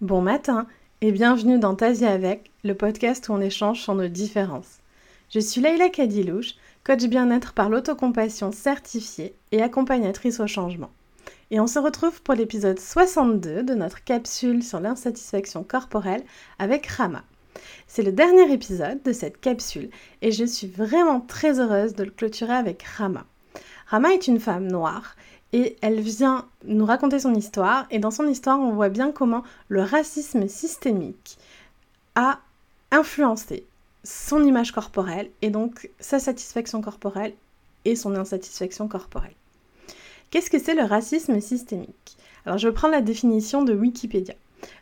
Bon matin et bienvenue dans Tasia avec, le podcast où on échange sur nos différences. Je suis Leïla Kadilouche, coach bien-être par l'autocompassion certifiée et accompagnatrice au changement. Et on se retrouve pour l'épisode 62 de notre capsule sur l'insatisfaction corporelle avec Rama. C'est le dernier épisode de cette capsule et je suis vraiment très heureuse de le clôturer avec Rama. Rama est une femme noire et elle vient nous raconter son histoire. Et dans son histoire, on voit bien comment le racisme systémique a influencé son image corporelle et donc sa satisfaction corporelle et son insatisfaction corporelle. Qu'est-ce que c'est le racisme systémique? Alors je vais prendre la définition de Wikipédia.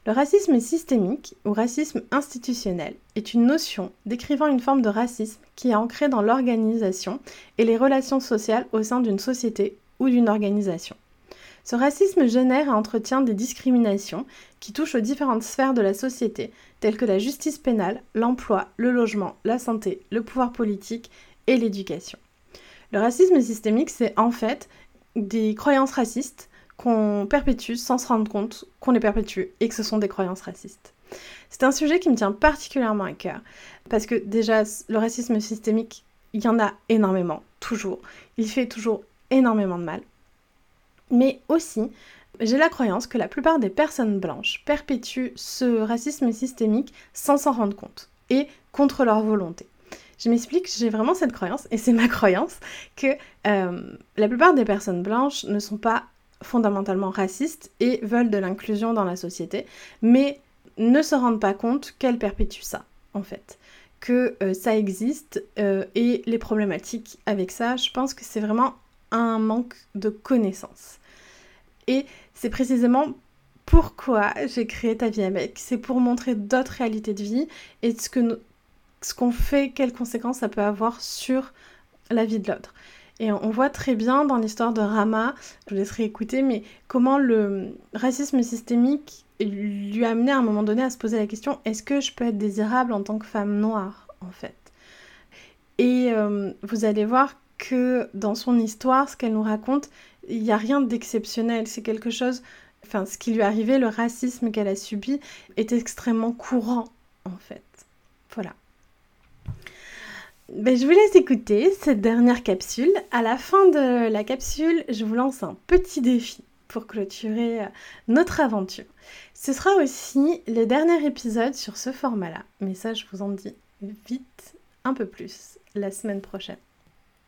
Le racisme systémique ou racisme institutionnel est une notion décrivant une forme de racisme qui est ancrée dans l'organisation et les relations sociales au sein d'une société ou d'une organisation. Ce racisme génère et entretient des discriminations qui touchent aux différentes sphères de la société, telles que la justice pénale, l'emploi, le logement, la santé, le pouvoir politique et l'éducation. Le racisme systémique, c'est en fait des croyances racistes qu'on perpétue sans se rendre compte qu'on les perpétue et que ce sont des croyances racistes. C'est un sujet qui me tient particulièrement à cœur, parce que déjà, le racisme systémique, il y en a énormément, toujours. Il fait toujours énormément de mal. Mais aussi, j'ai la croyance que la plupart des personnes blanches perpétuent ce racisme systémique sans s'en rendre compte et contre leur volonté. Je m'explique, j'ai vraiment cette croyance, et c'est ma croyance, que euh, la plupart des personnes blanches ne sont pas fondamentalement racistes et veulent de l'inclusion dans la société, mais ne se rendent pas compte qu'elles perpétuent ça, en fait. Que euh, ça existe euh, et les problématiques avec ça, je pense que c'est vraiment un manque de connaissances. Et c'est précisément pourquoi j'ai créé Ta vie avec. C'est pour montrer d'autres réalités de vie et ce que ce qu'on fait, quelles conséquences ça peut avoir sur la vie de l'autre. Et on voit très bien dans l'histoire de Rama, je vous laisserai écouter, mais comment le racisme systémique lui a amené à un moment donné à se poser la question est-ce que je peux être désirable en tant que femme noire, en fait? Et euh, vous allez voir que dans son histoire, ce qu'elle nous raconte, il n'y a rien d'exceptionnel. C'est quelque chose, enfin, ce qui lui est arrivé, le racisme qu'elle a subi, est extrêmement courant, en fait. Voilà. Ben, je vous laisse écouter cette dernière capsule. À la fin de la capsule, je vous lance un petit défi pour clôturer euh, notre aventure. Ce sera aussi le dernier épisode sur ce format-là. Mais ça, je vous en dis vite un peu plus la semaine prochaine.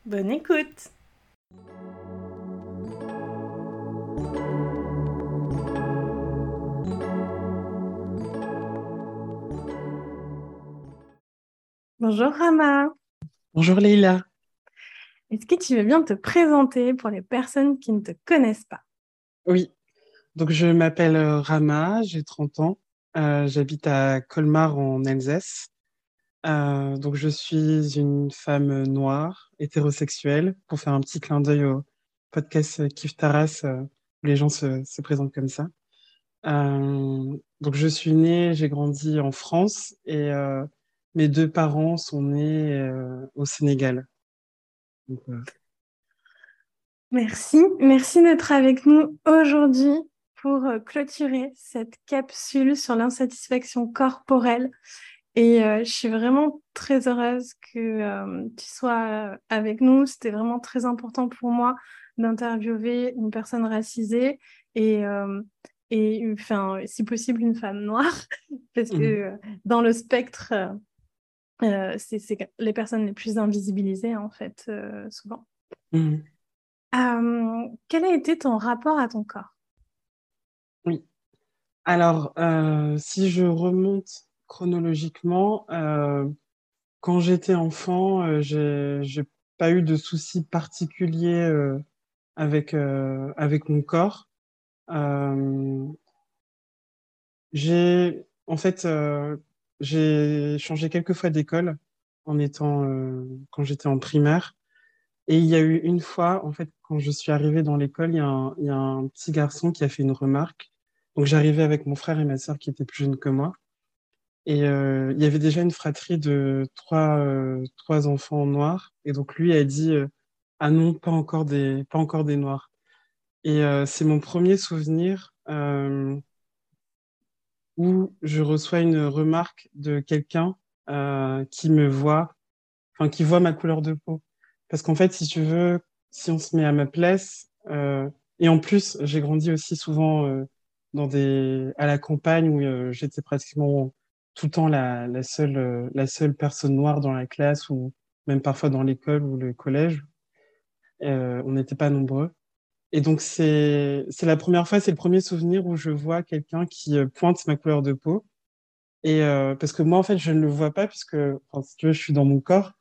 Bonne écoute Bonjour Rama. Bonjour Leïla. Est-ce que tu veux bien te présenter pour les personnes qui ne te connaissent pas? Oui, donc je m'appelle euh, Rama, j'ai 30 ans, euh, j'habite à Colmar en Alsace. Euh, donc je suis une femme noire, hétérosexuelle, pour faire un petit clin d'œil au podcast Kif Taras, où les gens se, se présentent comme ça. donc je suis née, j'ai grandi en France et mes deux parents sont nés euh, au Sénégal. Merci, merci d'être avec nous aujourd'hui pour euh, clôturer cette capsule sur l'insatisfaction corporelle. Et euh, je suis vraiment très heureuse que tu sois avec nous. C'était vraiment très important pour moi d'interviewer une personne racisée et, et enfin, si possible une femme noire, parce que mmh. dans le spectre euh, c'est les personnes les plus invisibilisées, en fait, euh, souvent. Mmh. quel a été ton rapport à ton corps? Oui. Alors, euh, si je remonte chronologiquement, quand j'étais enfant, j'ai pas eu de soucis particuliers avec, avec mon corps. j'ai, en fait, j'ai changé quelques fois d'école en étant euh, quand j'étais en primaire. Et il y a eu une fois, en fait, quand je suis arrivée dans l'école, il, il, y a un petit garçon qui a fait une remarque. Donc j'arrivais avec mon frère et ma sœur qui étaient plus jeunes que moi. Et euh, il y avait déjà une fratrie de trois, euh, trois enfants noirs. Et donc lui a dit Ah non, pas encore des, pas encore des noirs. Et c'est mon premier souvenir où je reçois une remarque de quelqu'un euh, qui me voit, enfin qui voit ma couleur de peau. Parce qu'en fait, si tu veux, si on se met à ma place, euh, et en plus, j'ai grandi aussi souvent euh, dans des, à la campagne où euh, j'étais pratiquement tout le temps la, seule, euh, la seule personne noire dans la classe ou même parfois dans l'école ou le collège. Euh, on n'était pas nombreux. Et donc, c'est, la première fois, c'est le premier souvenir où je vois quelqu'un qui euh, pointe ma couleur de peau. Et parce que moi, en fait, je ne le vois pas puisque, enfin, si tu veux, je suis dans mon corps.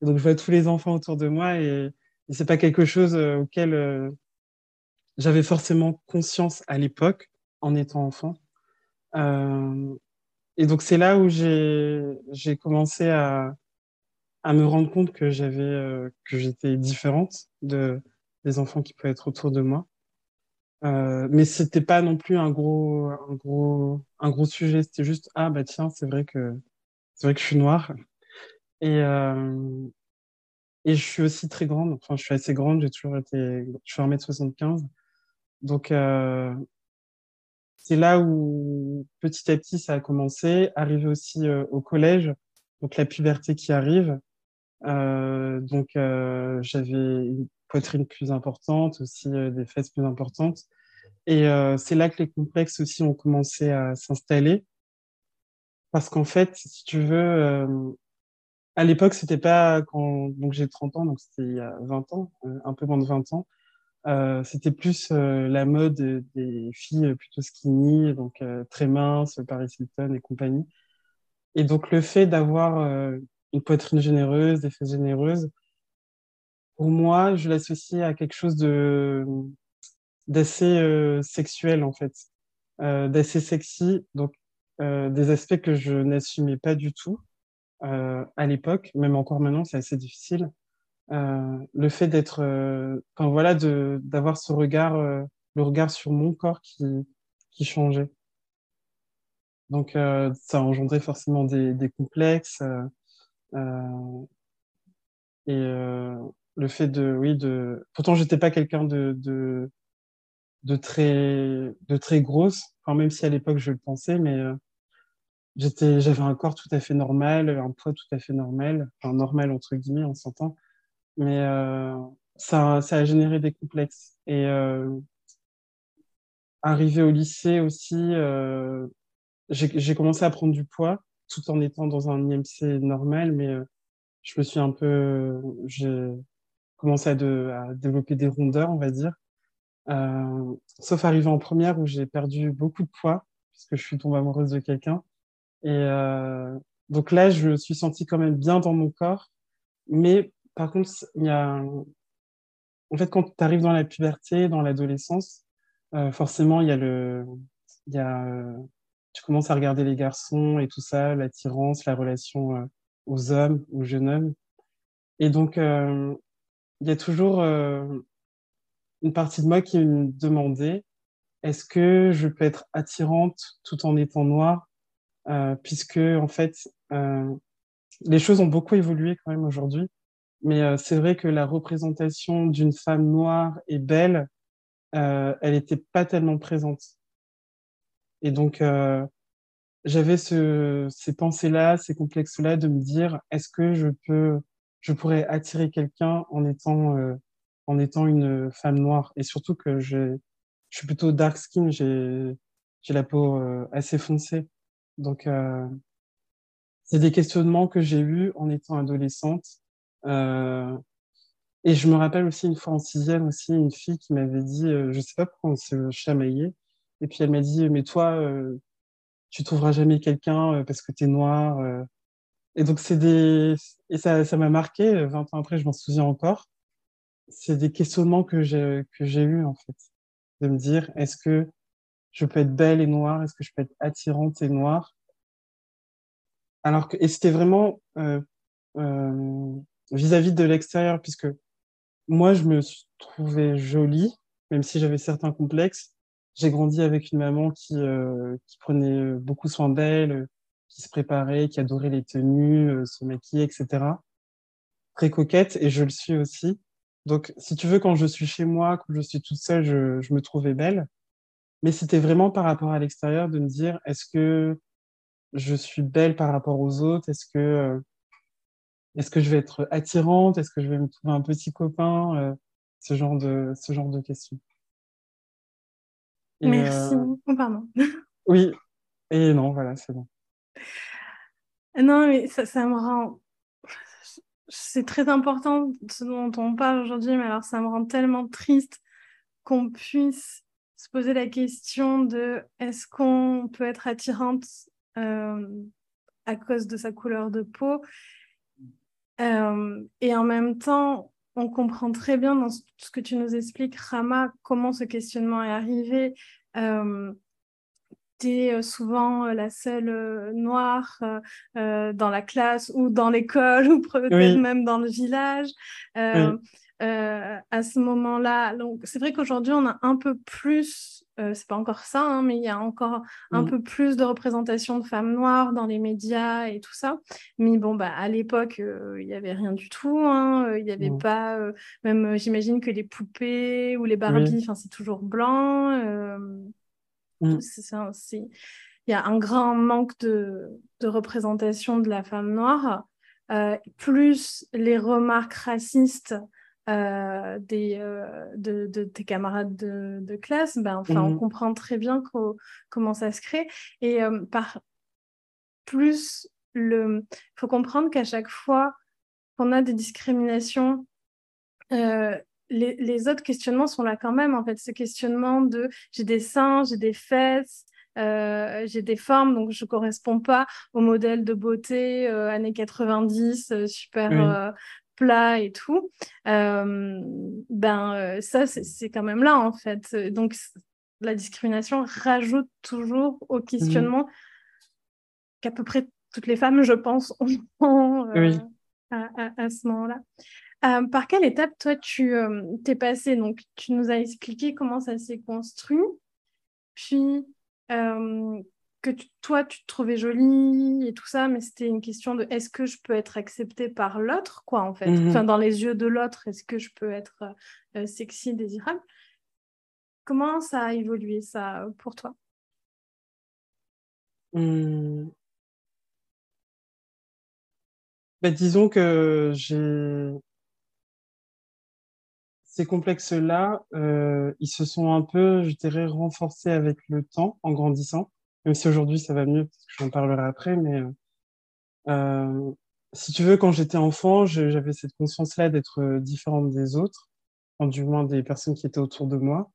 Et donc, je vois tous les enfants autour de moi et, et c'est pas quelque chose auquel j'avais forcément conscience à l'époque en étant enfant. Et donc, c'est là où j'ai, commencé à, me rendre compte que j'avais, euh, que j'étais différente de, des enfants qui pouvaient être autour de moi. Euh, mais c'était pas non plus un gros, un gros, un gros sujet. C'était juste, ah, bah, tiens, c'est vrai que, c'est vrai que je suis noire. Et, euh, et je suis aussi très grande. Enfin, je suis assez grande. J'ai toujours été, je suis 1m75. Donc, euh, c'est là où petit à petit ça a commencé. Arrivé aussi euh, au collège, donc la puberté qui arrive. Euh, donc euh, j'avais une poitrine plus importante, aussi des fesses plus importantes. Et c'est là que les complexes aussi ont commencé à s'installer. Parce qu'en fait, si tu veux, à l'époque, c'était pas quand j'ai 30 ans, donc c'était il y a 20 ans, un peu moins de 20 ans. Euh, c'était plus euh, la mode des filles plutôt skinny, donc euh, très minces, Paris Hilton et compagnie. Et donc le fait d'avoir euh, une poitrine généreuse, des fesses généreuses, pour moi, je l'associe à quelque chose de d'assez euh, sexuel en fait, euh, d'assez sexy, donc euh, des aspects que je n'assumais pas du tout euh, à l'époque, même encore maintenant, c'est assez difficile. Euh, le fait d'être, euh, enfin voilà, d'avoir ce regard, euh, le regard sur mon corps qui qui changeait. Donc ça a engendré forcément des, des complexes et le fait de, oui, de. Pourtant, j'étais pas quelqu'un de, de de très de très grosse, enfin même si à l'époque je le pensais, mais euh, j'étais, j'avais un corps tout à fait normal, un poids tout à fait normal, enfin normal entre guillemets, on s'entend. Mais euh, ça, ça a généré des complexes. Et euh, arrivé au lycée aussi, euh, j'ai commencé à prendre du poids tout en étant dans un IMC normal, mais euh, je me suis un peu, j'ai commencé à, de, à développer des rondeurs, on va dire. Euh, sauf arrivé en première où j'ai perdu beaucoup de poids puisque je suis tombée amoureuse de quelqu'un. Et euh, donc là, je me suis sentie quand même bien dans mon corps. Mais par contre, il y a, en fait, quand tu arrives dans la puberté, dans l'adolescence, euh, forcément, il y a le, y a, tu commences à regarder les garçons et tout ça, l'attirance, la relation euh, aux hommes, aux jeunes hommes. Et donc, euh, il y a toujours une partie de moi qui me demandait, est-ce que je peux être attirante tout en étant noire, puisque en fait, les choses ont beaucoup évolué quand même aujourd'hui. Mais euh, c'est vrai que la représentation d'une femme noire et belle, euh, elle n'était pas tellement présente. Et donc, euh, j'avais ce, ces pensées-là, ces complexes-là de me dire, est-ce que je peux, je pourrais attirer quelqu'un en étant, en étant une femme noire? Et surtout que je, suis plutôt dark skin, j'ai, j'ai la peau assez foncée. Donc, c'est des questionnements que j'ai eus en étant adolescente. Euh, et je me rappelle aussi une fois en sixième aussi, une fille qui m'avait dit, euh, je sais pas pourquoi on se chamaillait, et puis elle m'a dit, mais toi, euh, tu trouveras jamais quelqu'un euh, parce que t'es noir. euh. Et donc c'est des et ça ça m'a marqué. euh, 20 ans après, je m'en souviens encore. C'est des questionnements que j'ai que j'ai eu en fait, de me dire, est-ce que je peux être belle et noire? Est-ce que je peux être attirante et noire? Alors que et c'était vraiment vis-à-vis de l'extérieur, puisque moi, je me suis trouvée jolie, même si j'avais certains complexes. J'ai grandi avec une maman qui, euh, qui prenait beaucoup soin d'elle, qui se préparait, qui adorait les tenues, euh, se maquiller, etc. Très coquette, et je le suis aussi. Donc, si tu veux, quand je suis chez moi, quand je suis toute seule, je, je me trouvais belle. mais c'était vraiment par rapport à l'extérieur de me dire, est-ce que je suis belle par rapport aux autres? Est-ce que, euh, est-ce que je vais être attirante? Est-ce que je vais me trouver un petit copain? Euh, ce, genre de, ce genre de questions. Merci. Euh, oh, pardon. oui, et non, voilà, c'est bon. Non, mais ça, ça me rend. C'est très important ce dont on parle aujourd'hui, mais alors ça me rend tellement triste qu'on puisse se poser la question de est-ce qu'on peut être attirante euh, à cause de sa couleur de peau? Euh, et en même temps, on comprend très bien dans ce que tu nous expliques, Rama, comment ce questionnement est arrivé. Euh, tu es souvent la seule noire dans la classe ou dans l'école ou peut-être même dans le village. à ce moment-là, donc c'est vrai qu'aujourd'hui on a un peu plus euh, c'est pas encore ça, hein, mais il y a encore un mm. peu plus de représentation de femmes noires dans les médias et tout ça. Mais bon, bah, à l'époque, euh, il n'y avait rien du tout. Hein, euh, il n'y avait mm. pas, même j'imagine que les poupées ou les Barbies, c'est toujours blanc. Mm. Il y a un grand manque de, de représentation de la femme noire. plus les remarques racistes euh, des, euh, de, tes camarades de, classe, ben, enfin, on mmh. comprend très bien comment ça se crée. Et euh, par plus, il faut comprendre qu'à chaque fois qu'on a des discriminations, les, autres questionnements sont là quand même. En fait, ce questionnement de j'ai des seins, j'ai des fesses, j'ai des formes, donc je ne correspond pas au modèle de beauté années 90, super plat et tout, euh, ben euh, ça c'est quand même là en fait. Donc la discrimination rajoute toujours au questionnement qu'à peu près toutes les femmes, je pense, ont euh, à, ce moment-là. par quelle étape, toi, tu t'es passé Donc, tu nous as expliqué comment ça s'est construit. Puis, que toi, tu te trouvais jolie et tout ça, mais c'était une question de est-ce que je peux être acceptée par l'autre, quoi, en fait? Enfin, mhm. dans les yeux de l'autre, est-ce que je peux être euh, sexy, désirable? Comment ça a évolué, ça, pour toi? Mmh. disons que j'ai ces complexes-là, euh, ils se sont un peu, je dirais, renforcés avec le temps en grandissant. Même si aujourd'hui ça va mieux, parce que j'en parlerai après, mais euh, euh, si tu veux, quand j'étais enfant, j'avais cette conscience-là d'être euh, différente des autres, enfin, du moins des personnes qui étaient autour de moi.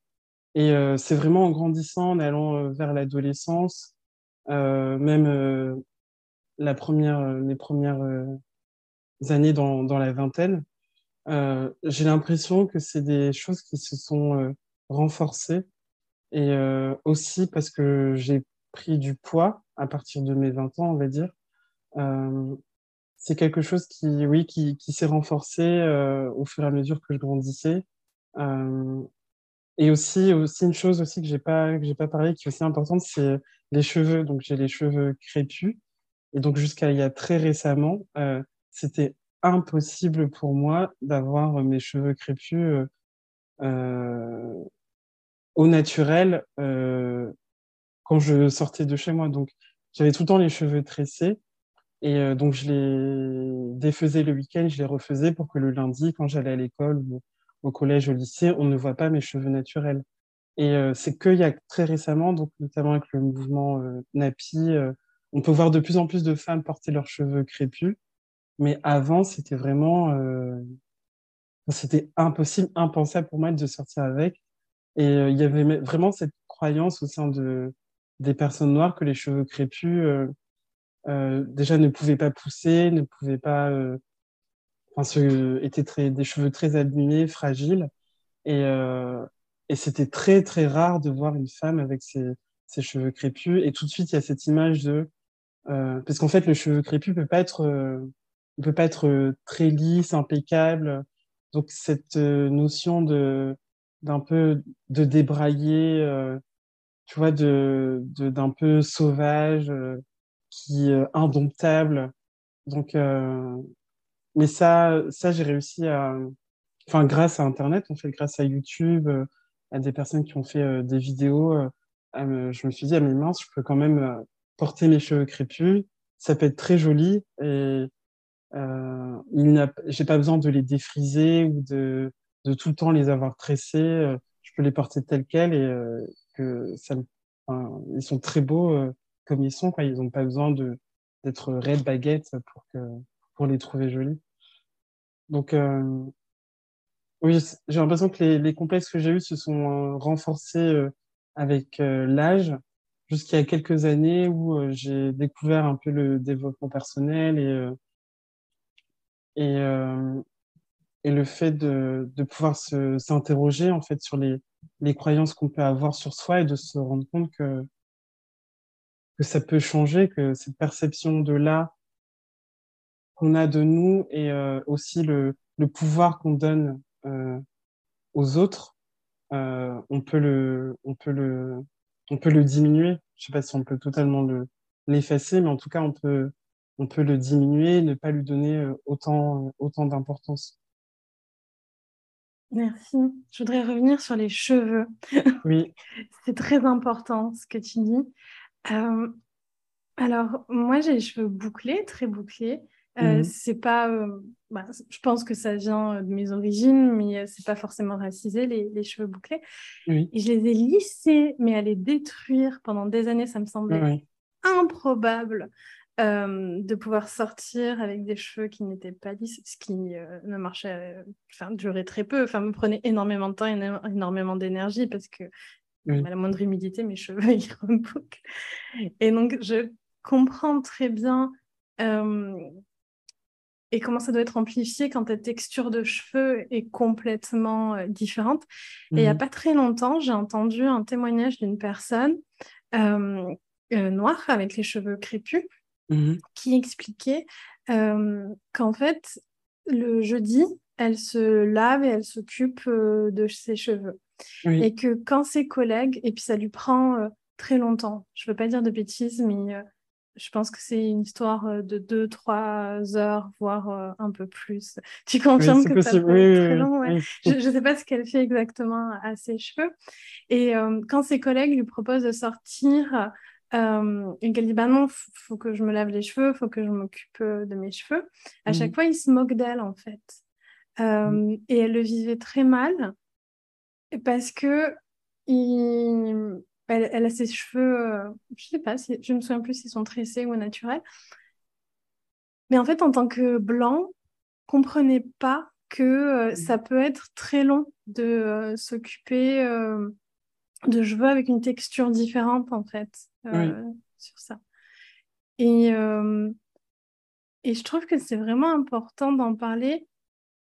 Et c'est vraiment en grandissant, en allant vers l'adolescence, même la première, les premières années dans, dans la vingtaine, j'ai l'impression que c'est des choses qui se sont renforcées. Et aussi parce que j'ai pris du poids à partir de mes 20 ans, on va dire. Euh, c'est quelque chose qui, oui, qui, qui s'est renforcé euh, au fur et à mesure que je grandissais. Euh, et aussi, aussi une chose aussi que j'ai pas pas parlé, qui est aussi importante, c'est les cheveux. Donc j'ai les cheveux crépus. Et donc jusqu'à il y a très récemment, c'était impossible pour moi d'avoir mes cheveux crépus au naturel quand je sortais de chez moi. Donc, j'avais tout le temps les cheveux tressés. Et euh, donc, je les défaisais le week-end, je les refaisais pour que le lundi, quand j'allais à l'école au collège, au lycée, on ne voit pas mes cheveux naturels. Et euh, c'est qu'il y a très récemment, donc notamment avec le mouvement euh, Napi, on peut voir de plus en plus de femmes porter leurs cheveux crépus. Mais avant, c'était vraiment, c'était impossible, impensable pour moi de sortir avec. Et il y avait vraiment cette croyance au sein de, des personnes noires que les cheveux crépus euh, euh, déjà ne pouvaient pas pousser, ne pouvaient pas, euh, enfin, ce, étaient très, des cheveux très abîmés, fragiles, et, et c'était très très rare de voir une femme avec ses, ses, cheveux crépus. Et tout de suite, il y a cette image de, parce qu'en fait, le cheveu crépus peut pas être, peut pas être très lisse, impeccable. Donc cette notion de d'un peu de débrailler tu vois, de, d'un peu sauvage, euh, qui euh, indomptable. Donc, euh, mais ça, ça j'ai réussi à, enfin, grâce à Internet, en fait, grâce à YouTube, à des personnes qui ont fait des vidéos, je me suis dit, à mes mains, je peux quand même porter mes cheveux crépus. Ça peut être très joli et euh, j'ai pas besoin de les défriser ou de, de tout le temps les avoir tressés. je peux les porter tels quels et ils sont très beaux comme ils sont. Ils n'ont pas besoin d'être red baguette pour les trouver jolis. Donc euh, oui, j'ai l'impression que les, complexes que j'ai eus se sont renforcés avec l'âge a quelques années où j'ai découvert un peu le développement personnel et le fait de, de pouvoir s'interroger en fait sur les, les croyances qu'on peut avoir sur soi et de se rendre compte que que ça peut changer, que cette perception de là qu'on a de nous et euh, aussi le, le pouvoir qu'on donne euh, aux autres, euh, on peut le, on peut le, on peut le diminuer. Je sais pas si on peut totalement le l'effacer, mais en tout cas on peut, on peut le diminuer, ne pas lui donner autant, autant d'importance. Merci. Je voudrais revenir sur les cheveux. Oui. C'est très important ce que tu dis. Euh, alors, moi, j'ai les cheveux bouclés, très bouclés. Euh, mhm. C'est pas, euh, bah, je pense que ça vient de mes origines, mais c'est pas forcément racisé les, les cheveux bouclés. Oui. Et je les ai lissés, mais à les détruire pendant des années, ça me semblait improbable de pouvoir sortir avec des cheveux qui n'étaient pas lisses, ce qui ne marchait, enfin, durait très peu, enfin, me prenait énormément de temps et énormément d'énergie parce que à la moindre humidité, mes cheveux, ils rebouclent. Et donc, je comprends très bien euh, et comment ça doit être amplifié quand ta texture de cheveux est complètement euh, différente. Et il n'y a mhm. pas très longtemps, j'ai entendu un témoignage d'une personne euh, noire avec les cheveux crépus mhm. qui expliquait qu'en fait, le jeudi, elle se lave et elle s'occupe de ses cheveux. Et que quand ses collègues, et puis ça lui prend euh, très longtemps, je ne veux pas dire de bêtises, mais je pense que c'est une histoire de 2-3 heures, voire un peu plus. Tu confirmes que ça peut être très long Je ne sais pas ce qu'elle fait exactement à ses cheveux. Et quand ses collègues lui proposent de sortir, et qu'elle dit bah non, faut que je me lave les cheveux, faut que je m'occupe de mes cheveux. À chaque mmh. fois, il se moque d'elle en fait. Mmh. Et elle le vivait très mal parce que il... elle, a ses cheveux, euh, je sais pas, si, je me souviens plus s'ils sont tressés ou naturels. Mais en fait, en tant que blanc, comprenait pas que euh, ça peut être très long de euh, s'occuper de cheveux avec une texture différente, en fait, sur ça. Et, et je trouve que c'est vraiment important d'en parler.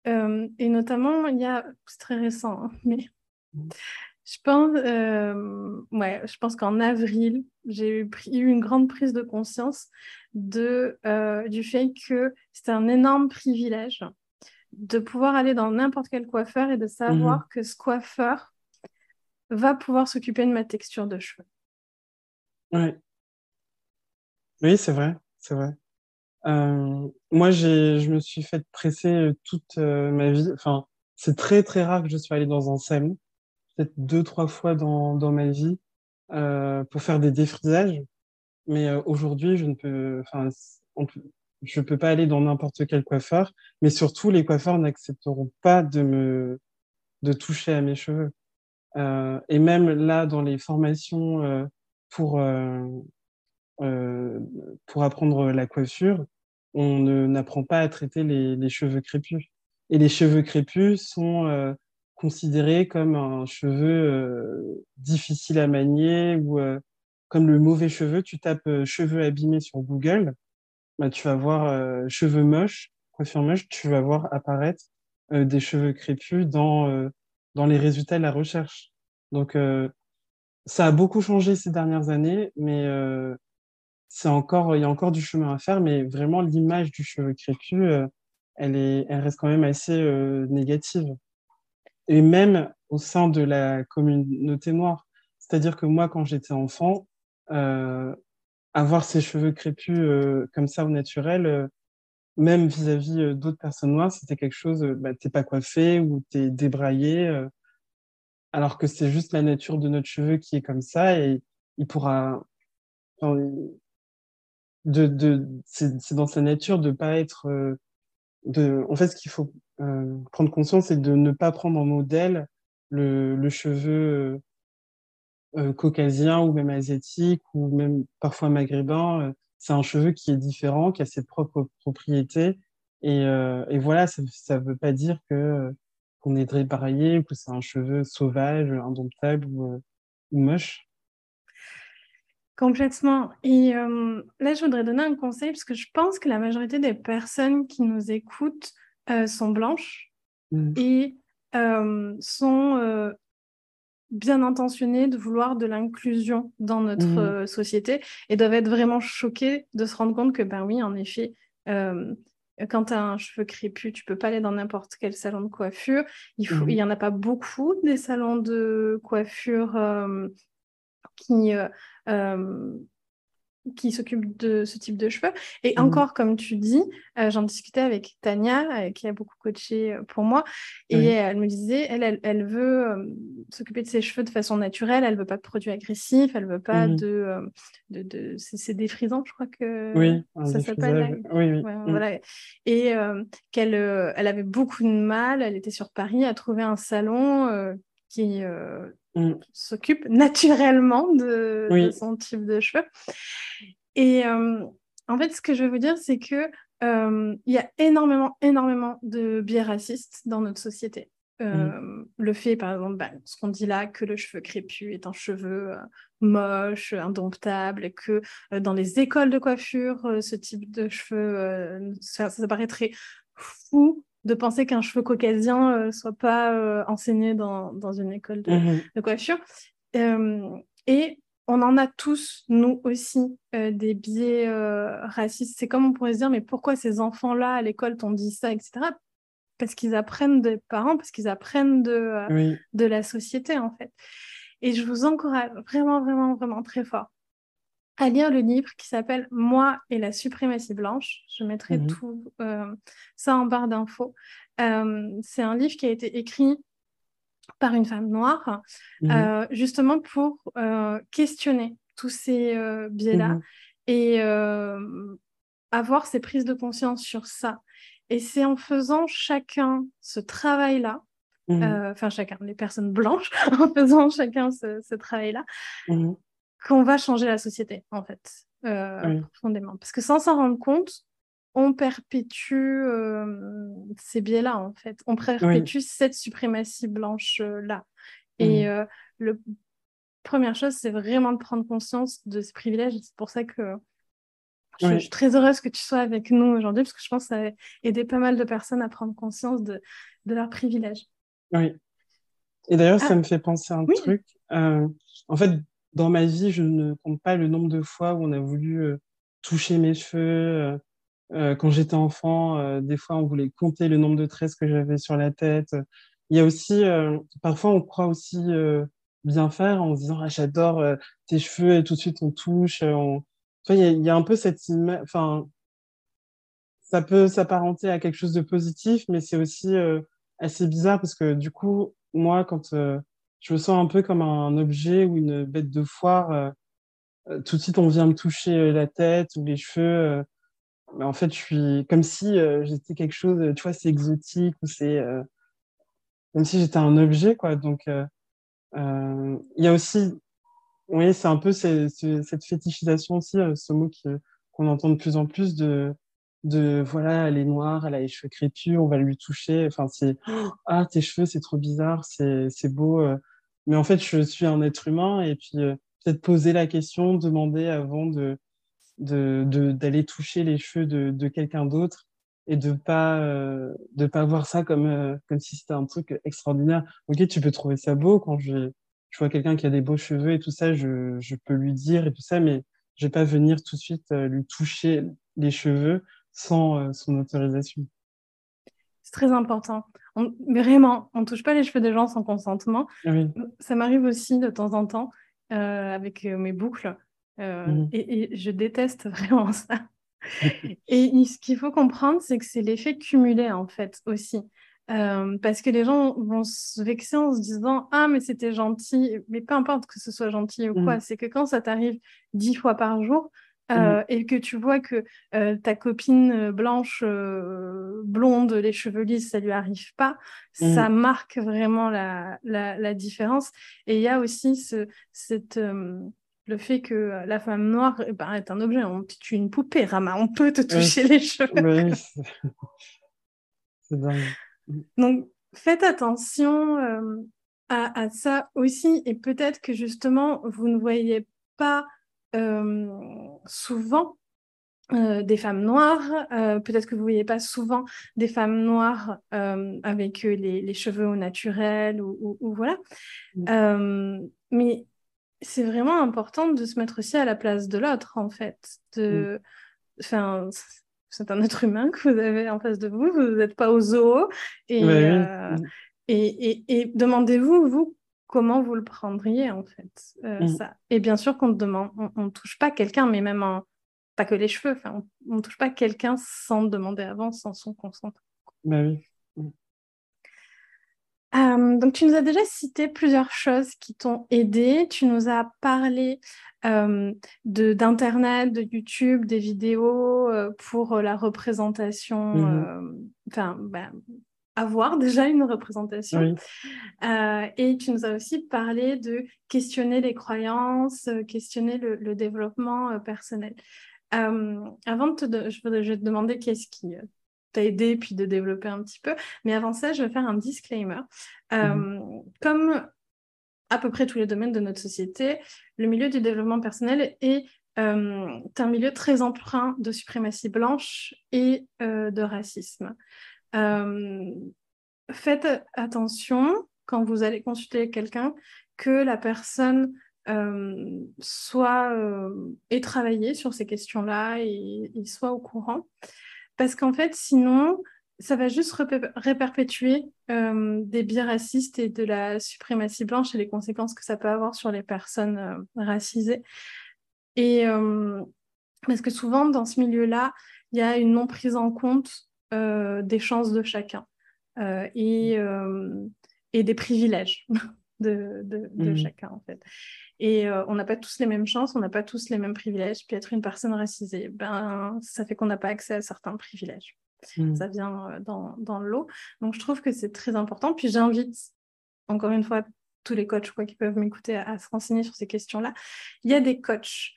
et notamment, il y a, c'est très récent, hein, mais je pense, euh, ouais, je pense qu'en avril, j'ai eu une grande prise de conscience de, euh, du fait que c'était un énorme privilège de pouvoir aller dans n'importe quel coiffeur et de savoir mmh que ce coiffeur va pouvoir s'occuper de ma texture de cheveux. Oui, c'est vrai, c'est vrai. Euh, moi, je me suis fait presser toute ma vie. Enfin, c'est très très rare que je sois allée dans un salon peut-être deux, trois fois dans, dans ma vie euh, pour faire des défrisages. Mais euh, aujourd'hui, je ne peux, enfin, je peux pas aller dans n'importe quel coiffeur. Mais surtout, les coiffeurs n'accepteront pas de me, de toucher à mes cheveux. Euh, et même là, dans les formations euh, pour euh, euh, pour apprendre la coiffure, on n'apprend pas à traiter les, les, cheveux crépus. Et les cheveux crépus sont considéré comme un cheveu euh, difficile à manier ou euh, comme le mauvais cheveu. Tu tapes euh, cheveux abîmés sur Google, bah, tu vas voir cheveux moches, coiffure moche, tu vas voir apparaître des cheveux crépus dans, dans les résultats de la recherche. Donc, ça a beaucoup changé ces dernières années, mais c'est encore, il y a encore du chemin à faire, mais vraiment l'image du cheveu crépus, elle, est, elle reste quand même assez négative et même au sein de la communauté noire. C'est-à-dire que moi, quand j'étais enfant, euh, avoir ses cheveux crépus euh, comme ça au naturel, euh, même vis-à-vis euh, d'autres personnes noires, c'était quelque chose, euh, bah, t'es pas coiffé ou t'es débraillé, alors que c'est juste la nature de notre cheveu qui est comme ça. Et il pourra. de, de, c'est dans sa nature de pas être. de, en fait, ce qu'il faut prendre conscience, c'est de ne pas prendre en modèle le, le cheveu caucasien ou même asiatique ou même parfois maghrébin. c'est un cheveu qui est différent, qui a ses propres propriétés. Et, et voilà, ça ne veut pas dire que qu'on est débraillé, que c'est un cheveu sauvage, indomptable ou, ou moche. Complètement. Et euh, là, je voudrais donner un conseil parce que je pense que la majorité des personnes qui nous écoutent euh, sont blanches mmh. et euh, sont bien intentionnées de vouloir de l'inclusion dans notre mmh. société et doivent être vraiment choquées de se rendre compte que, ben oui, en effet, quand tu as un cheveu crépus, tu peux pas aller dans n'importe quel salon de coiffure. Il faut, n'y mmh. en a pas beaucoup des salons de coiffure euh, qui euh, euh, qui s'occupe de ce type de cheveux. Et mmh. encore, comme tu dis, euh, j'en discutais avec Tania, euh, qui a beaucoup coaché euh, pour moi, et elle me disait, elle, elle, veut s'occuper de ses cheveux de façon naturelle, elle veut pas de produits agressifs, elle veut pas mmh. de... de, de c'est défrisant, je crois que oui, ça s'appelle. Oui, oui. Mmh. voilà. Et qu'elle elle avait beaucoup de mal, elle était sur Paris, à trouver un salon qui Mm. s'occupe naturellement de, son type de cheveux. Et euh, en fait, ce que je veux vous dire, c'est que euh, il y a énormément, énormément de biais racistes dans notre société. Euh, mm. Le fait, par exemple, bah, ce qu'on dit là, que le cheveu crépus est un cheveu moche, indomptable, et que dans les écoles de coiffure, ce type de cheveux, ça, ça paraîtrait fou de penser qu'un cheveu caucasien ne euh, soit pas euh, enseigné dans, dans, une école de, mmh coiffure. Euh, et on en a tous, nous aussi, des biais racistes. C'est comme on pourrait se dire, mais pourquoi ces enfants-là à l'école t'ont dit ça, etc. Parce qu'ils apprennent des parents, parce qu'ils apprennent de, de la société, en fait. Et je vous encourage vraiment, vraiment, vraiment très fort à lire le livre qui s'appelle Moi et la suprématie blanche. Je mettrai mmh tout euh, ça en barre d'infos. Euh, c'est un livre qui a été écrit par une femme noire, mmh euh, justement pour questionner tous ces biais-là mmh et avoir ces prises de conscience sur ça. Et c'est en faisant chacun ce travail-là, enfin chacun, les personnes blanches, en faisant chacun ce, ce travail-là, qu'on va changer la société, en fait, euh, profondément. Parce que sans s'en rendre compte, on perpétue euh, ces biais-là, en fait. On perpétue cette suprématie blanche-là. Et mmh. la euh, première chose, c'est vraiment de prendre conscience de ces privilèges. C'est pour ça que je, suis très heureuse que tu sois avec nous aujourd'hui, parce que je pense que ça a aidé pas mal de personnes à prendre conscience de, de leurs privilèges. Oui. Et d'ailleurs, ça ah. me fait penser à un truc. en fait, dans ma vie, je ne compte pas le nombre de fois où on a voulu euh, toucher mes cheveux. Euh, euh, quand j'étais enfant, des fois, on voulait compter le nombre de tresses que j'avais sur la tête. Il y a aussi, parfois, on croit aussi bien faire en se disant ah, j'adore tes cheveux et tout de suite on touche. On... il, y a, un peu cette enfin ça peut s'apparenter à quelque chose de positif, mais c'est aussi assez bizarre parce que du coup moi quand je me sens un peu comme un objet ou une bête de foire. Euh, euh, tout de suite, on vient me toucher euh, la tête ou les cheveux. mais en fait, je suis comme si j'étais quelque chose, tu vois, c'est exotique ou c'est comme si j'étais un objet, quoi. Donc, il y a aussi, oui, c'est un peu cette fétichisation aussi, ce mot qu'on entend de plus en plus de de voilà, elle est noire, elle a les cheveux crépus, on va lui toucher. Enfin, c'est ah, tes cheveux, c'est trop bizarre, c'est beau. Euh. Mais en fait, je suis un être humain et puis euh, peut-être poser la question, demander avant de d'aller de, toucher les cheveux de, de quelqu'un d'autre et de pas euh, de pas voir ça comme comme si c'était un truc extraordinaire. Ok, tu peux trouver ça beau quand je je vois quelqu'un qui a des beaux cheveux et tout ça, je, je peux lui dire et tout ça, mais je vais pas venir tout de suite lui toucher les cheveux sans euh, son autorisation. C'est très important. vraiment, on ne touche pas les cheveux des gens sans consentement. Ça m'arrive aussi de temps en temps euh, avec euh, mes boucles. Mhm. et, je déteste vraiment ça. et ce qu'il faut comprendre, c'est que c'est l'effet cumulé, en fait, aussi. Euh, parce que les gens vont se vexer en se disant Ah, mais c'était gentil. Mais peu importe que ce soit gentil ou quoi, mm. c'est que quand ça t'arrive dix fois par jour euh, mm. et que tu vois que euh, ta copine blanche, blonde, les cheveux lisses, ça lui arrive pas, mm. ça marque vraiment la, la, différence. Et il y a aussi ce, cette le fait que la femme noire eh ben, est un objet. On, tu es une poupée, Rama. On peut te toucher les cheveux. c'est dingue. Donc, faites attention euh, à, ça aussi. Et peut-être que justement, vous ne voyez pas euh, souvent euh, des femmes noires. peut-être que vous ne voyez pas souvent des femmes noires avec les, cheveux au naturel ou, voilà. Mm. mais c'est vraiment important de se mettre aussi à la place de l'autre, en fait. De... Mm. Enfin, c'est un être humain que vous avez en face de vous, vous n'êtes pas au zoo. Euh, et, et, et, demandez-vous, vous, comment vous le prendriez, en fait. Euh, mm. ça? Et bien sûr qu'on ne demande, on, touche pas quelqu'un, mais même en, pas que les cheveux, on ne touche pas quelqu'un sans demander avant, sans son consentement. Bah oui. Euh, donc, tu nous as déjà cité plusieurs choses qui t'ont aidé. Tu nous as parlé euh, d'Internet, de, YouTube, des vidéos euh, pour la représentation, mm-hmm. enfin, ben, avoir déjà une représentation. et tu nous as aussi parlé de questionner les croyances, questionner le, développement personnel. avant de te, je, je vais te demander qu'est-ce qui aider puis de développer un petit peu. Mais avant ça, je vais faire un disclaimer. Euh, mhm. Comme à peu près tous les domaines de notre société, le milieu du développement personnel est euh, un milieu très empreint de suprématie blanche et euh, de racisme. Faites attention quand vous allez consulter quelqu'un que la personne soit ait travaillé sur ces questions-là et, et, soit au courant. Parce qu'en fait, sinon, ça va juste réperpétuer euh, des biais racistes et de la suprématie blanche et les conséquences que ça peut avoir sur les personnes euh, racisées. Et euh, parce que souvent, dans ce milieu-là, il y a une non prise en compte des chances de chacun et, et, des privilèges de, de, mmh. chacun, en fait. Et on n'a pas tous les mêmes chances, on n'a pas tous les mêmes privilèges. Puis être une personne racisée, ben, ça fait qu'on n'a pas accès à certains privilèges. Mmh. Ça vient dans, dans l'eau. Donc je trouve que c'est très important. Puis j'invite, encore une fois, tous les coachs quoi, qui peuvent m'écouter à, se renseigner sur ces questions-là. Il y a des coachs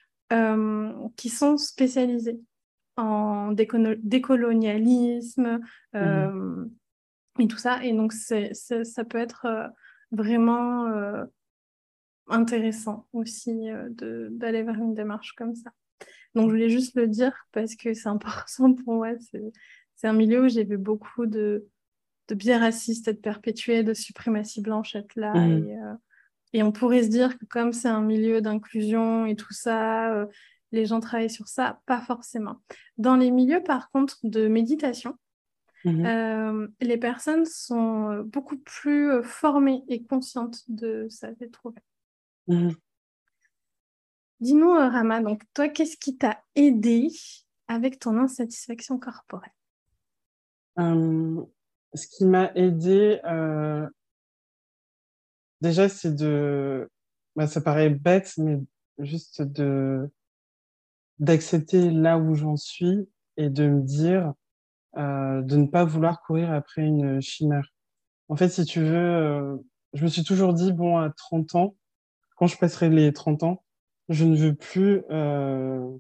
qui sont spécialisés en décolonialisme mmh. et tout ça. Et donc, c'est, ça peut être vraiment intéressant aussi euh, d'aller vers une démarche comme ça. Donc, je voulais juste le dire parce que c'est important pour moi. C'est un milieu où j'ai vu beaucoup de, de biais racistes être perpétués, de suprématie blanche être là. Mmh. Et, euh, et, on pourrait se dire que comme c'est un milieu d'inclusion et tout ça, euh, les gens travaillent sur ça. Pas forcément. Dans les milieux, par contre, de méditation, mmh. les personnes sont beaucoup plus formées et conscientes de ça, j'ai trouvé. Mmh. Dis-nous, euh, Rama, donc toi, qu'est-ce qui t'a aidé avec ton insatisfaction corporelle? Ce qui m'a aidé, euh, déjà, c'est de. Bah, ça paraît bête, mais juste de d'accepter là où j'en suis et de me dire euh, de ne pas vouloir courir après une chimère. En fait, si tu veux, je me suis toujours dit, bon, à 30 ans, quand je passerai les 30 ans, je ne veux plus euh,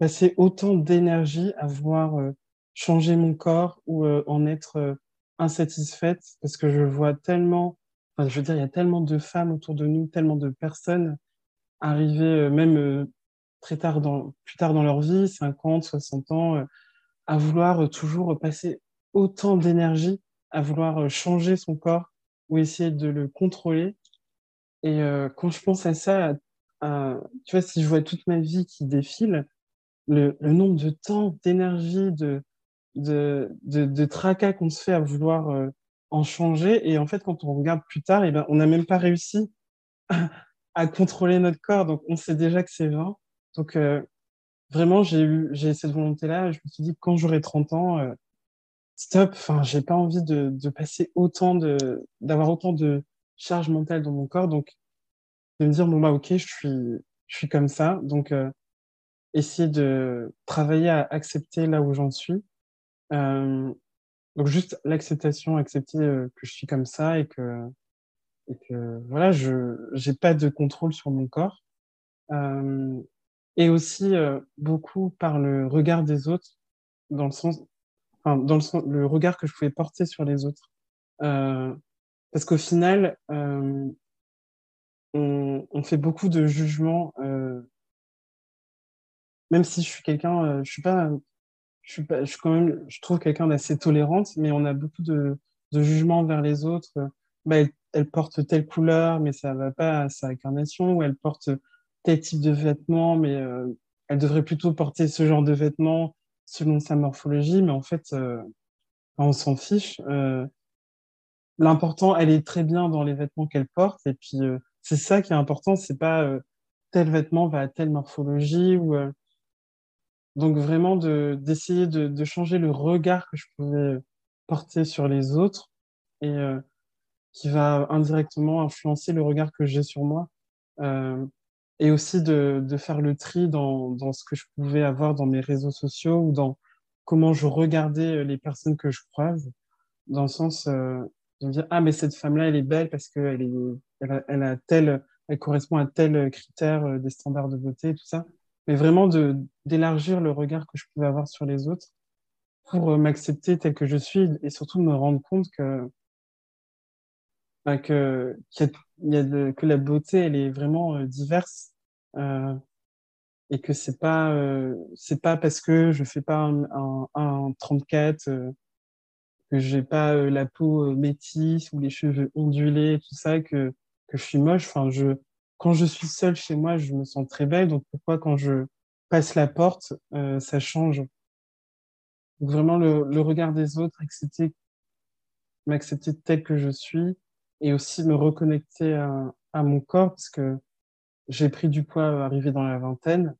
passer autant d'énergie à vouloir euh, changer mon corps ou euh, en être euh, insatisfaite parce que je vois tellement, enfin, je veux dire, il y a tellement de femmes autour de nous, tellement de personnes arriver même très tard dans, plus tard dans leur vie, 50, 60 ans, à vouloir toujours passer autant d'énergie, à vouloir changer son corps ou essayer de le contrôler et euh, quand je pense à ça, tu vois, si je vois toute ma vie qui défile, le, nombre de temps, d'énergie, de, de, de, tracas qu'on se fait à vouloir euh, en changer. Et en fait, quand on regarde plus tard, eh ben, on n'a même pas réussi à, contrôler notre corps. Donc, on sait déjà que c'est vain. Donc, euh, vraiment, j'ai eu j'ai cette volonté-là. Je me suis dit, quand j'aurai 30 ans, stop, enfin, j'ai pas envie de, passer autant de, d'avoir autant de charge mentale dans mon corps. Donc, de me dire, bon, bah, ok, je suis, je suis comme ça. Donc, euh, essayer de travailler à accepter là où j'en suis. Euh, donc, juste l'acceptation, accepter euh, que je suis comme ça et que, et que voilà, je j'ai pas de contrôle sur mon corps. Euh, et aussi euh, beaucoup par le regard des autres, dans le sens, enfin, dans le sens, le regard que je pouvais porter sur les autres. Euh, parce qu'au final, euh, on, fait beaucoup de jugements, même si je suis quelqu'un, je suis pas, je suis pas, je suis quand même, je trouve quelqu'un d'assez tolérante, mais on a beaucoup de, de jugements vers les autres. Bah, elle, porte telle couleur, mais ça va pas à sa incarnation, ou elle porte tel type de vêtements, mais euh, elle devrait plutôt porter ce genre de vêtements selon sa morphologie, mais en fait, euh, on s'en fiche. Euh, L'important, elle est très bien dans les vêtements qu'elle porte, et puis c'est ça qui est important, c'est pas tel vêtement va à telle morphologie ou donc vraiment de d'essayer de, de changer le regard que je pouvais porter sur les autres et qui va indirectement influencer le regard que j'ai sur moi. Et aussi de, de faire le tri dans, dans ce que je pouvais avoir dans mes réseaux sociaux ou dans comment je regardais euh, les personnes que je croise, dans le sens euh, de me dire ah mais cette femme-là elle est belle parce qu'elle elle elle a tel elle correspond à tel critère euh, des standards de beauté tout ça, mais vraiment d'élargir le regard que je pouvais avoir sur les autres pour m'accepter tel que je suis et surtout me rendre compte que bah, que qu'il y a, de, que la beauté elle est vraiment diverse euh, et que c'est pas euh, c'est pas parce que je fais pas un, un, un 34 euh, que j'ai pas euh, la peau euh, métisse ou les cheveux ondulés tout ça que que je suis moche. Enfin je quand je suis seule chez moi je me sens très belle. Donc pourquoi quand je passe la porte euh, ça change? Donc vraiment le, le regard des autres accepter m'accepter tel que je suis et aussi me reconnecter à, à mon corps parce que j'ai pris du poids euh, arrivé dans la vingtaine,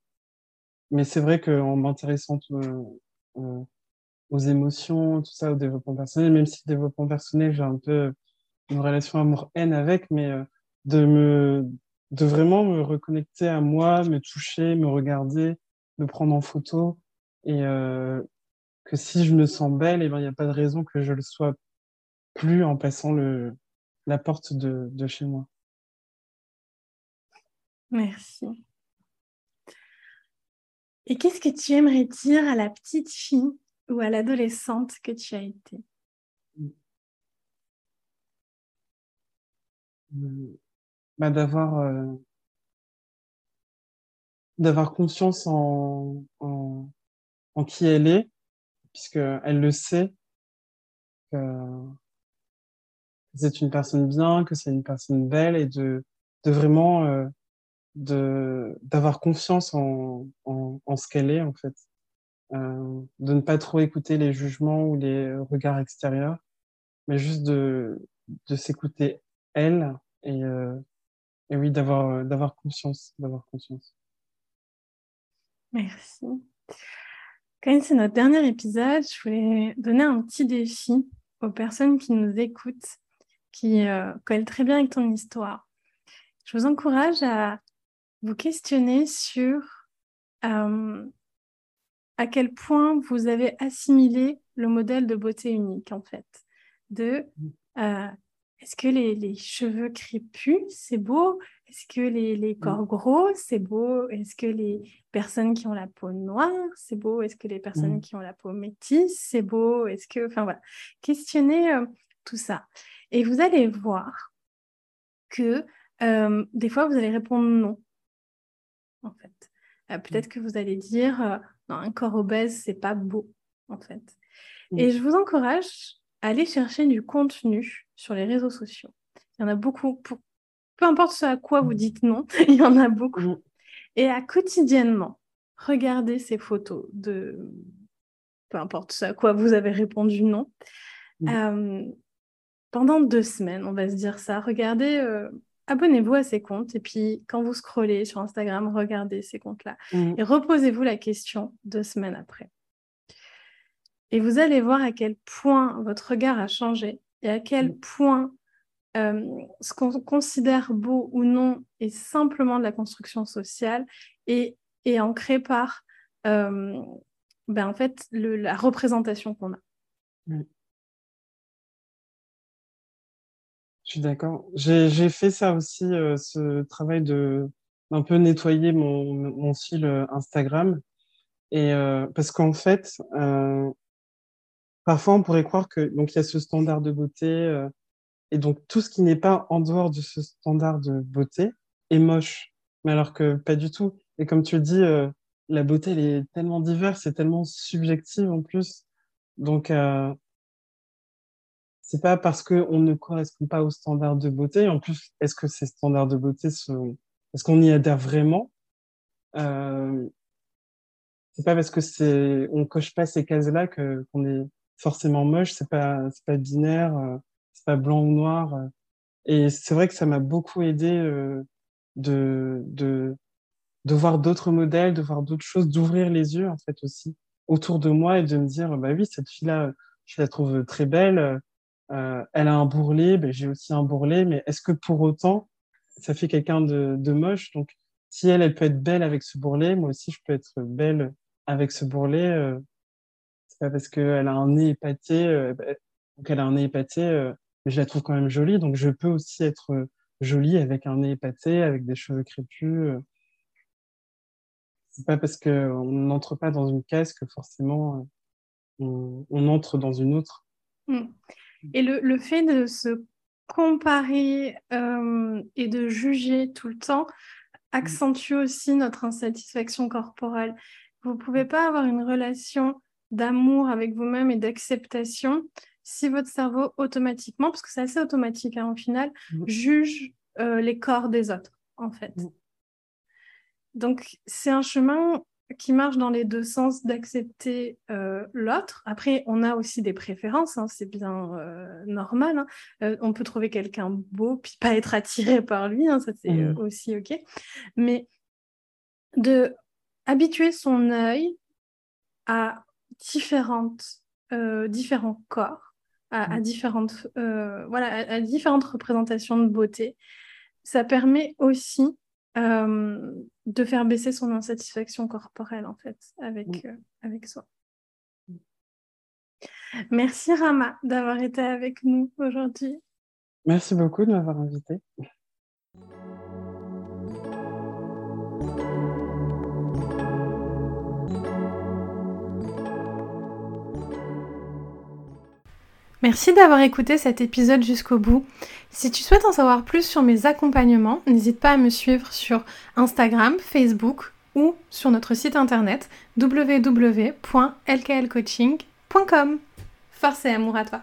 mais c'est vrai qu'en m'intéressant euh, euh, aux émotions, tout ça, au développement personnel, même si le développement personnel, j'ai un peu une relation amour-haine avec, mais de me, de vraiment me reconnecter à moi, me toucher, me regarder, me prendre en photo, et que si je me sens belle, eh ben il n'y a pas de raison que je le sois plus en passant le, la porte de, de chez moi. Merci. Et qu'est-ce que tu aimerais dire à la petite fille ou à l'adolescente que tu as été? Bah, D'avoir euh, en, en, en, qui elle est, puisqu'elle le sait, que c'est une personne bien, que c'est une personne belle, et de, de vraiment... Euh, de d'avoir confiance en, en, ce qu'elle est en fait, euh, de ne pas trop écouter les jugements ou les regards extérieurs, mais juste de de s'écouter elle et euh, et oui d'avoir d'avoir conscience d'avoir conscience. Merci. Quand c'est notre dernier épisode, je voulais donner un petit défi aux personnes qui nous écoutent, qui euh, collent très bien avec ton histoire. Je vous encourage à vous questionner sur euh, à quel point vous avez assimilé le modèle de beauté unique, en fait. De euh, est-ce que les, les, cheveux crépus, c'est beau? Est-ce que les, les, corps gros, c'est beau? Est-ce que les personnes qui ont la peau noire, c'est beau? Est-ce que les personnes mmh. qui ont la peau métisse, c'est beau? Est-ce que, enfin voilà, questionnez euh, tout ça. Et vous allez voir que euh, des fois, vous allez répondre non en fait. Euh, Peut-être que vous allez dire, euh, non, un corps obèse, c'est pas beau, en fait. Mmh. Et je vous encourage à aller chercher du contenu sur les réseaux sociaux. Il y en a beaucoup, pour... peu importe ce à quoi vous dites non, il y en a beaucoup. Et à quotidiennement, regardez ces photos de peu importe ce à quoi vous avez répondu non. Euh, pendant deux semaines, on va se dire ça. Regardez abonnez-vous à ces comptes et puis quand vous scrollez sur Instagram, regardez ces comptes-là mmh. et reposez-vous la question deux semaines après. Et vous allez voir à quel point votre regard a changé et à quel mm. point euh, ce qu'on considère beau ou non est simplement de la construction sociale et est ancré par euh, ben, en fait, la représentation qu'on a. Mm. Je suis d'accord. J'ai fait ça aussi, euh, ce travail de un peu nettoyer mon, mon fil Instagram. Et parce qu'en fait, parfois on pourrait croire que donc il y a ce standard de beauté et donc, tout ce qui n'est pas en dehors de ce standard de beauté est moche. Mais alors que pas du tout. Et comme tu le dis, euh, la beauté, elle est tellement diverse, c'est tellement subjective en plus. Donc, euh, c'est pas parce qu'on ne correspond pas aux standards de beauté. En plus, est-ce que ces standards de beauté est-ce qu'on y adhère vraiment? Euh, c'est pas parce que c'est, coche pas ces cases-là que, qu'on est forcément moche. C'est pas, pas binaire. Euh, c'est pas blanc ou noir. Et c'est vrai que ça m'a beaucoup aidé euh, de, de, de voir d'autres modèles, de voir d'autres choses, d'ouvrir les yeux en fait aussi autour de moi et de me dire bah oui cette fille-là, je la trouve très belle. Euh, elle a un bourrelet, ben, j'ai aussi un bourrelet, mais est-ce que pour autant ça fait quelqu'un de, moche? Donc si elle, elle peut être belle avec ce bourrelet, moi aussi je peux être belle avec ce bourrelet. Euh, c'est pas parce qu'elle a un nez épaté, euh, ben, donc elle a un nez épaté, mais je la trouve quand même jolie. Donc, je peux aussi être euh, jolie avec un nez épaté, avec des cheveux crépus. Euh. C'est pas parce qu'on n'entre pas dans une case que forcément euh, on, entre dans une autre. Mmh. Et le, le, fait de se comparer et de juger tout le temps accentue aussi notre insatisfaction corporelle. Vous ne pouvez pas avoir une relation d'amour avec vous-même et d'acceptation si votre cerveau automatiquement, parce que c'est assez automatique hein, au final, mmh. juge euh, les corps des autres, en fait. Mmh. Donc, c'est un chemin qui marche dans les deux sens d'accepter euh, l'autre. Après, on a aussi des préférences, hein, c'est bien euh, normal. Hein. on peut trouver quelqu'un beau, puis pas être attiré par lui, ça c'est mmh. aussi OK. Mais de habituer son œil à différentes, différents corps à, mmh. différentes, euh, voilà, à, différentes représentations de beauté. Ça permet aussi euh, de faire baisser son insatisfaction corporelle, en fait, avec, euh, avec soi. Merci Rama d'avoir été avec nous aujourd'hui. Merci beaucoup de m'avoir invité. Merci d'avoir écouté cet épisode jusqu'au bout. Si tu souhaites en savoir plus sur mes accompagnements, n'hésite pas à me suivre sur Instagram, Facebook ou sur notre site internet www.lklcoaching.com. Force et amour à toi